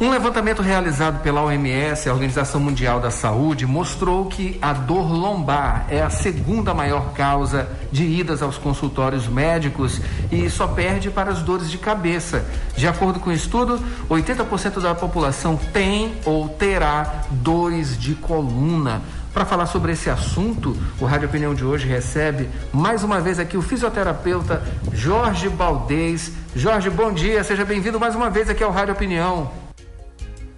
Um levantamento realizado pela OMS, a Organização Mundial da Saúde, mostrou que a dor lombar é a segunda maior causa de idas aos consultórios médicos e só perde para as dores de cabeça. De acordo com o estudo, 80% da população tem ou terá dores de coluna. Para falar sobre esse assunto, o Rádio Opinião de hoje recebe mais uma vez aqui o fisioterapeuta Jorge Baldez. Jorge, bom dia, seja bem-vindo mais uma vez aqui ao Rádio Opinião.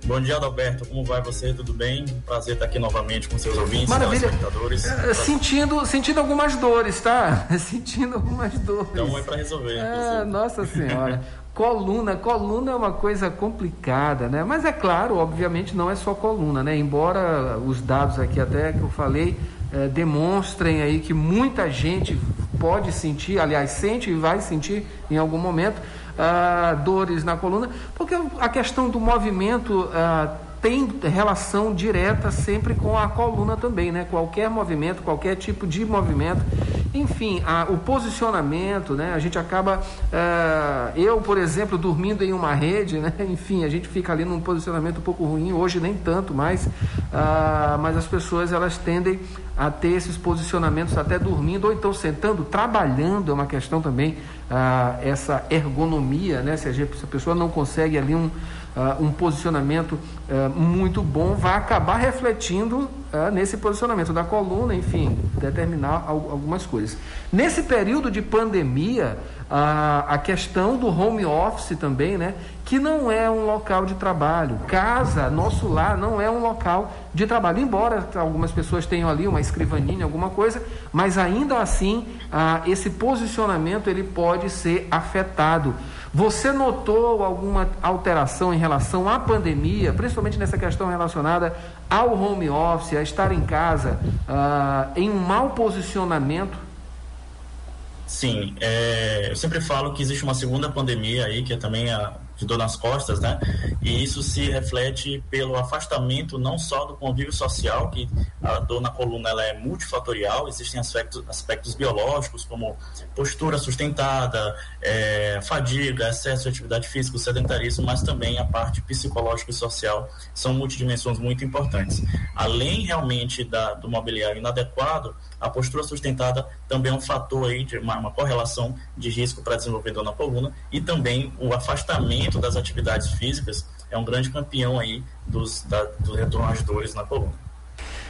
Bom dia, Adalberto. Como vai você? Tudo bem? Prazer estar aqui novamente com seus ouvintes, Maravilha. telespectadores. É, sentindo, sentindo algumas dores, tá? Sentindo algumas dores. Então é para resolver. É, nossa Senhora. coluna, coluna é uma coisa complicada, né? Mas é claro, obviamente não é só coluna, né? Embora os dados aqui até que eu falei é, demonstrem aí que muita gente pode sentir, aliás, sente e vai sentir em algum momento uh, dores na coluna, porque a questão do movimento uh, tem relação direta sempre com a coluna também, né? Qualquer movimento, qualquer tipo de movimento, enfim, a, o posicionamento, né? A gente acaba, uh, eu, por exemplo, dormindo em uma rede, né? Enfim, a gente fica ali num posicionamento um pouco ruim, hoje nem tanto mais, uh, mas as pessoas elas tendem a ter esses posicionamentos até dormindo ou então sentando, trabalhando, é uma questão também, uh, essa ergonomia, né? Se a, gente, se a pessoa não consegue ali um uh, um posicionamento uh, muito bom, vai acabar refletindo uh, nesse posicionamento da coluna, enfim, determinar algumas coisas. Nesse período de pandemia, a questão do home office também, né? Que não é um local de trabalho. Casa, nosso lar, não é um local de trabalho. Embora algumas pessoas tenham ali uma escrivaninha, alguma coisa, mas ainda assim, esse posicionamento ele pode ser afetado. Você notou alguma alteração em relação à pandemia, principalmente nessa questão relacionada ao home office, a estar em casa, uh, em um mau posicionamento? Sim, é, eu sempre falo que existe uma segunda pandemia aí, que é também a de dor nas costas, né? E isso se reflete pelo afastamento não só do convívio social, que a dor na coluna ela é multifatorial, existem aspectos, aspectos biológicos como postura sustentada, é, fadiga, excesso de atividade física, sedentarismo, mas também a parte psicológica e social são multidimensões muito importantes. Além realmente da, do mobiliário inadequado, a postura sustentada também é um fator aí de uma, uma correlação de risco para desenvolver dor na coluna e também o afastamento das atividades físicas é um grande campeão aí dos, da, do retorno às dores na coluna.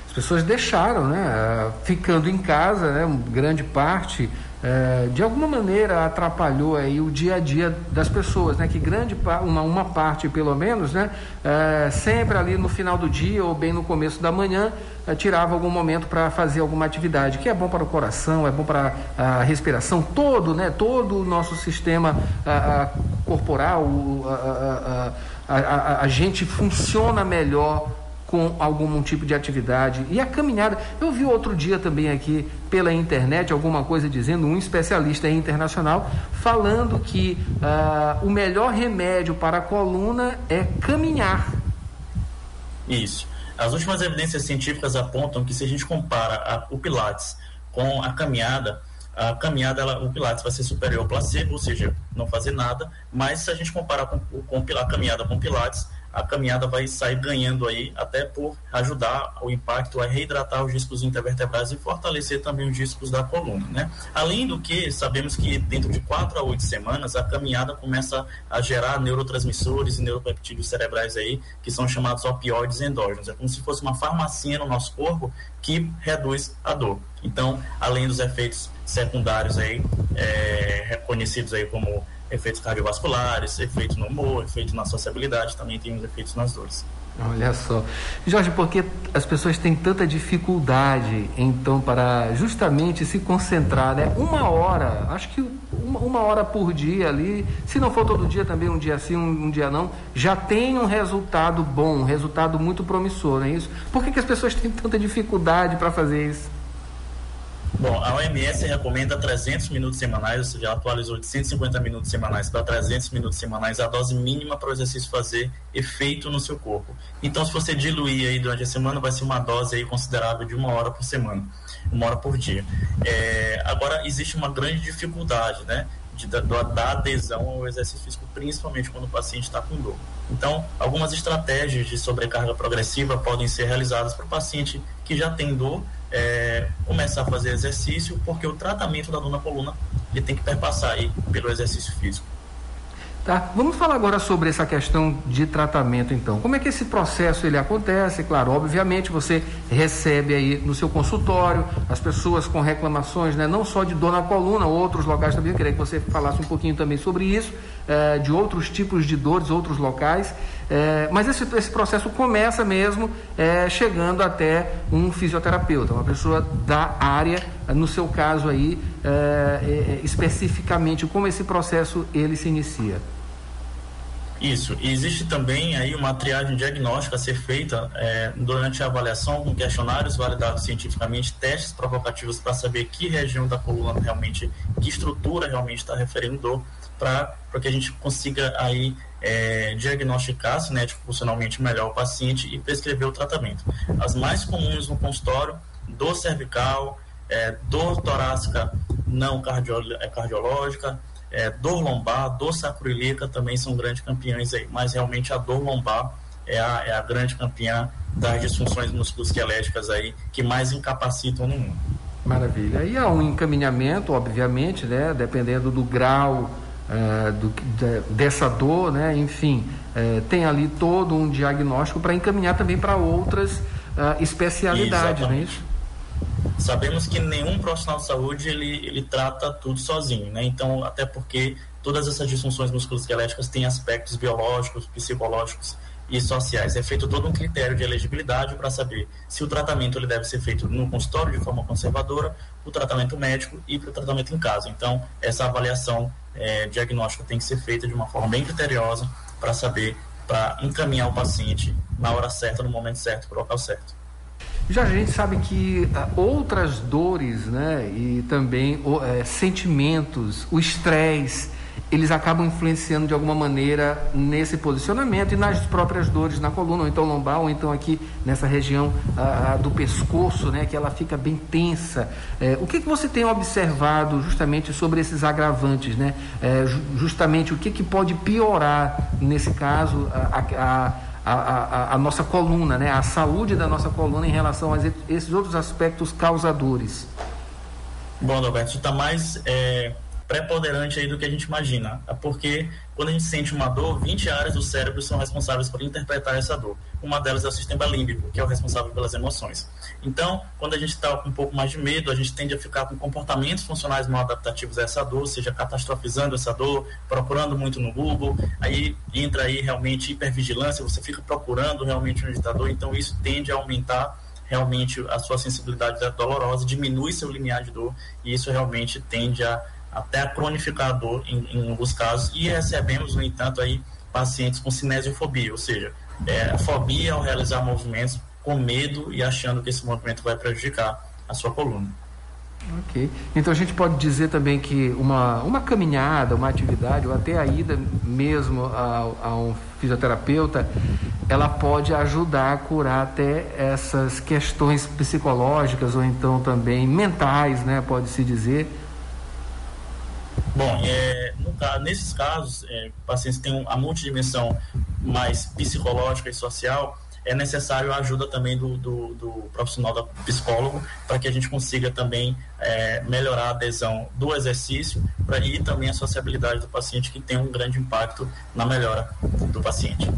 As pessoas deixaram, né? Ficando em casa, né? Grande parte é, de alguma maneira atrapalhou aí o dia a dia das pessoas, né? Que grande uma, uma parte pelo menos, né? É, sempre ali no final do dia ou bem no começo da manhã é, tirava algum momento para fazer alguma atividade que é bom para o coração, é bom para a respiração, todo, né? Todo o nosso sistema a, a corporal, a, a, a gente funciona melhor com algum tipo de atividade. E a caminhada, eu vi outro dia também aqui pela internet alguma coisa dizendo, um especialista internacional, falando que uh, o melhor remédio para a coluna é caminhar. Isso. As últimas evidências científicas apontam que se a gente compara a, o Pilates com a caminhada, a caminhada, ela, o Pilates vai ser superior ao placebo, ou seja, não fazer nada, mas se a gente comparar com, com a caminhada com o Pilates, a caminhada vai sair ganhando aí, até por ajudar o impacto a reidratar os discos intervertebrais e fortalecer também os discos da coluna, né? Além do que, sabemos que dentro de 4 a 8 semanas, a caminhada começa a gerar neurotransmissores e neuropeptídeos cerebrais aí, que são chamados opioides endógenos. É como se fosse uma farmacinha no nosso corpo que reduz a dor. Então, além dos efeitos secundários aí, é, reconhecidos aí como efeitos cardiovasculares, efeito no humor, efeito na sociabilidade, também tem os efeitos nas dores. Olha só. Jorge, porque as pessoas têm tanta dificuldade, então, para justamente se concentrar, né? Uma hora, acho que uma, uma hora por dia ali, se não for todo dia também, um dia sim, um, um, dia não, já tem um resultado bom, um resultado muito promissor, não é isso? Por que, que as pessoas têm tanta dificuldade para fazer isso? Bom, a OMS recomenda 300 minutos semanais, ou seja, atualizou de 150 minutos semanais para 300 minutos semanais, a dose mínima para o exercício fazer efeito no seu corpo. Então, se você diluir aí durante a semana, vai ser uma dose aí considerável de uma hora por semana, uma hora por dia. É, agora, existe uma grande dificuldade, né? De, da, da adesão ao exercício físico, principalmente quando o paciente está com dor. Então, algumas estratégias de sobrecarga progressiva podem ser realizadas para o paciente que já tem dor é, começar a fazer exercício, porque o tratamento da dor na coluna ele tem que perpassar aí pelo exercício físico. Tá, vamos falar agora sobre essa questão de tratamento, então. Como é que esse processo ele acontece? Claro, obviamente você recebe aí no seu consultório as pessoas com reclamações, né? Não só de dor na coluna, outros locais também. Eu queria que você falasse um pouquinho também sobre isso, eh, de outros tipos de dores, outros locais. Eh, mas esse, esse processo começa mesmo eh, chegando até um fisioterapeuta, uma pessoa da área, no seu caso aí, especificamente como esse processo ele se inicia. Isso. E existe também aí uma triagem diagnóstica a ser feita é, durante a avaliação com questionários validados cientificamente, testes provocativos para saber que região da coluna realmente, que estrutura realmente está referindo dor, para que a gente consiga aí é, diagnosticar cinético funcionalmente melhor o paciente e prescrever o tratamento. As mais comuns no consultório, dor cervical, é, dor torácica não é, cardiológica, é, dor lombar, dor sacroiliaca também são grandes campeões aí, mas realmente a dor lombar é a, é a grande campeã das disfunções musculoesqueléticas aí que mais incapacitam no mundo. Maravilha. E há um encaminhamento, obviamente, né, dependendo do grau é, do, de, dessa dor, né, enfim, é, tem ali todo um diagnóstico para encaminhar também para outras uh, especialidades, Exatamente. não é isso? Sabemos que nenhum profissional de saúde ele, ele trata tudo sozinho, né? Então, até porque todas essas disfunções musculoesqueléticas têm aspectos biológicos, psicológicos e sociais. É feito todo um critério de elegibilidade para saber se o tratamento ele deve ser feito no consultório de forma conservadora, o tratamento médico e para o tratamento em casa. Então, essa avaliação é, diagnóstica tem que ser feita de uma forma bem criteriosa para saber, para encaminhar o paciente na hora certa, no momento certo, para o local certo. Já a gente sabe que uh, outras dores, né, e também uh, sentimentos, o estresse, eles acabam influenciando de alguma maneira nesse posicionamento e nas próprias dores na coluna, ou então lombar, ou então aqui nessa região uh, do pescoço, né, que ela fica bem tensa. Eh, o que, que você tem observado justamente sobre esses agravantes, né? Eh, justamente o que, que pode piorar nesse caso a, a a, a, a, nossa coluna, né? a saúde da nossa coluna em relação a esses outros aspectos causadores? Bom, Roberto, está mais é, preponderante aí do que a gente imagina. É porque quando a gente sente uma dor, 20 áreas do cérebro são responsáveis por interpretar essa dor. Uma delas é o sistema límbico, que é o responsável pelas emoções. Então, quando a gente está com um pouco mais de medo, a gente tende a ficar com comportamentos funcionais mal adaptativos a essa dor, seja catastrofizando essa dor, procurando muito no Google, aí entra aí realmente hipervigilância, você fica procurando realmente onde está a dor, então isso tende a aumentar realmente a sua sensibilidade dolorosa, diminui seu limiar de dor, e isso realmente tende a até a cronificar a dor em, em alguns casos, e recebemos, no entanto, aí pacientes com cinesiofobia, ou seja, é, fobia ao realizar movimentos com medo e achando que esse movimento vai prejudicar a sua coluna. Ok. Então a gente pode dizer também que uma, uma caminhada, uma atividade, ou até a ida mesmo a, a um fisioterapeuta, ela pode ajudar a curar até essas questões psicológicas ou então também mentais, né? Pode-se dizer, Bom, é, no, nesses casos, é, pacientes têm a multidimensão mais psicológica e social, é necessário a ajuda também do, do, do profissional da psicólogo para que a gente consiga também é, melhorar a adesão do exercício pra, e também a sociabilidade do paciente, que tem um grande impacto na melhora do paciente.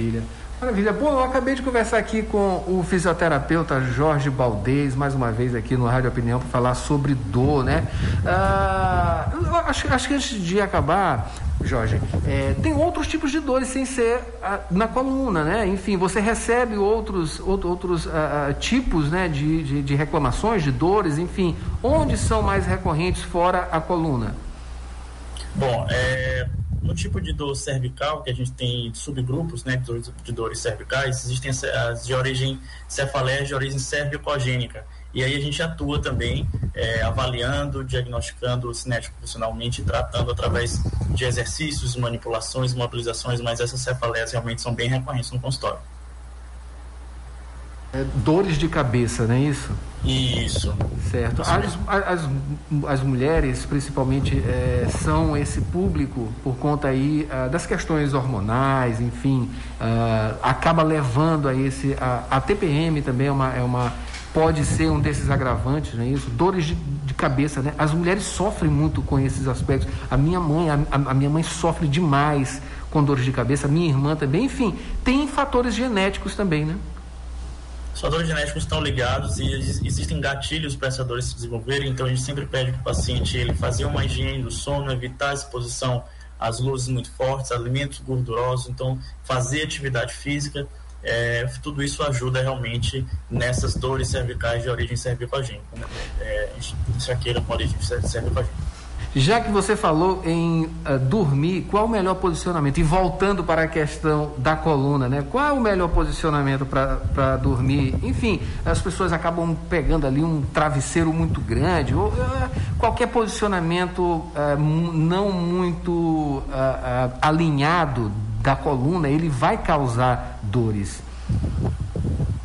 Maravilha. Maravilha. Bom, eu acabei de conversar aqui com o fisioterapeuta Jorge Baldez, mais uma vez aqui no Rádio Opinião, para falar sobre dor, né? Ah, acho, acho que antes de acabar, Jorge, é, tem outros tipos de dores sem ser ah, na coluna, né? Enfim, você recebe outros, outros ah, ah, tipos né, de, de, de reclamações, de dores, enfim. Onde são mais recorrentes fora a coluna? Bom, é, no tipo de dor cervical, que a gente tem subgrupos né, de dores cervicais, existem as de origem cefaleia de origem cervicogênica. E aí a gente atua também é, avaliando, diagnosticando cinético funcionalmente, tratando através de exercícios, manipulações, mobilizações, mas essas cefaleias realmente são bem recorrentes no consultório. É, dores de cabeça, não é isso? Isso. Certo. As, as, as mulheres, principalmente, é, são esse público por conta aí uh, das questões hormonais, enfim, uh, acaba levando a esse. A, a, TPM também é uma, é uma. Pode ser um desses agravantes, não é isso? Dores de, de cabeça, né? As mulheres sofrem muito com esses aspectos. A minha mãe, a, a minha mãe sofre demais com dores de cabeça, a minha irmã também, enfim, tem fatores genéticos também, né? Os fatores genéticos estão ligados e existem gatilhos para essas dores se desenvolverem, então a gente sempre pede para o paciente ele fazer uma higiene do sono, evitar a exposição às luzes muito fortes, alimentos gordurosos, então fazer atividade física, é, tudo isso ajuda realmente nessas dores cervicais de origem cervicogênica, né? é, enxaqueira com origem cervicogênica. Já que você falou em uh, dormir, qual o melhor posicionamento? E voltando para a questão da coluna, né? Qual é o melhor posicionamento para dormir? Enfim, as pessoas acabam pegando ali um travesseiro muito grande, ou uh, qualquer posicionamento uh, não muito alinhado da coluna, ele vai causar dores.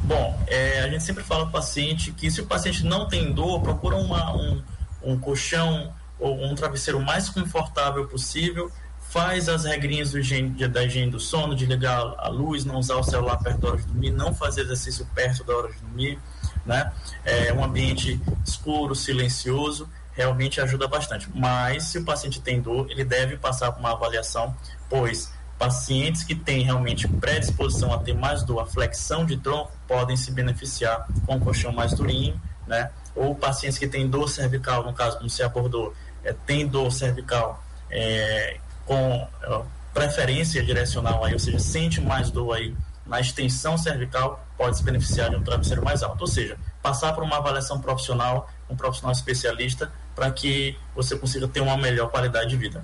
Bom, é, a gente sempre fala para o paciente que se o paciente não tem dor, procura uma, um, um colchão um travesseiro mais confortável possível, faz as regrinhas do higiene, da higiene do sono, de ligar a luz, não usar o celular perto da hora de dormir, não fazer exercício perto da hora de dormir, né? É um ambiente escuro, silencioso, realmente ajuda bastante. Mas se o paciente tem dor, ele deve passar por uma avaliação, pois pacientes que têm realmente predisposição a ter mais dor, a flexão de tronco, podem se beneficiar com um colchão mais durinho, né? Ou pacientes que têm dor cervical, no caso, como você abordou, é, tem dor cervical é, com é, preferência direcional, aí, ou seja, sente mais dor aí na extensão cervical, pode se beneficiar de um travesseiro mais alto. Ou seja, passar por uma avaliação profissional, um profissional especialista, para que você consiga ter uma melhor qualidade de vida.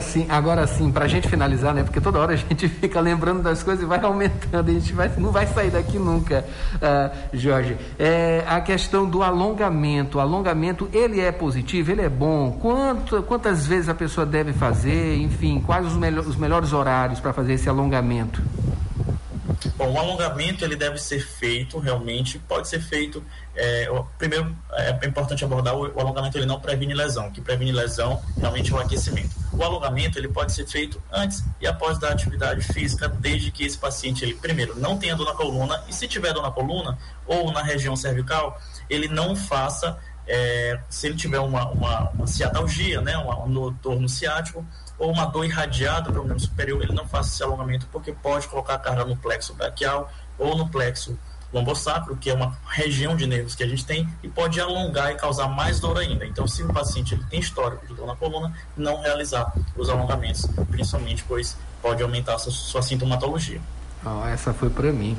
Sim, agora sim, para a gente finalizar, né? Porque toda hora a gente fica lembrando das coisas e vai aumentando, a gente vai, não vai sair daqui nunca, uh, Jorge. É, a questão do alongamento, o alongamento, ele é positivo, ele é bom? Quanto, quantas vezes a pessoa deve fazer? Enfim, quais os, os melhores horários para fazer esse alongamento? Bom, o alongamento ele deve ser feito realmente, pode ser feito. É, primeiro é importante abordar o, o, alongamento ele não previne lesão, o que previne lesão realmente é o aquecimento. O alongamento ele pode ser feito antes e após da atividade física, desde que esse paciente ele primeiro não tenha dor na coluna e se tiver dor na coluna ou na região cervical, ele não faça é, se ele tiver uma, uma, uma ciatalgia, né, um, um torno ciático, ou uma dor irradiada para o membro superior, ele não faça esse alongamento porque pode colocar a carga no plexo braquial ou no plexo lombosacro, que é uma região de nervos que a gente tem, e pode alongar e causar mais dor ainda. Então, se o paciente ele tem histórico de dor na coluna, não realizar os alongamentos, principalmente pois pode aumentar a sua, sua sintomatologia. Oh, essa foi para mim.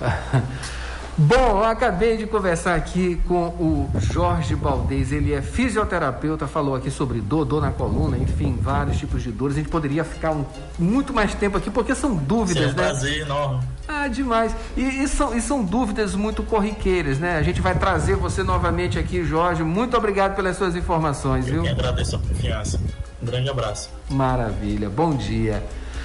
Bom, eu acabei de conversar aqui com o Jorge Baldez, ele é fisioterapeuta, falou aqui sobre dor, dor na coluna, enfim, vários tipos de dores. A gente poderia ficar um, muito mais tempo aqui, porque são dúvidas, Sim, é um né? prazer enorme. Ah, demais. E, e, são, e são dúvidas muito corriqueiras, né? A gente vai trazer você novamente aqui, Jorge. Muito obrigado pelas suas informações, eu viu? Eu agradeço a confiança. Um grande abraço. Maravilha. Bom dia.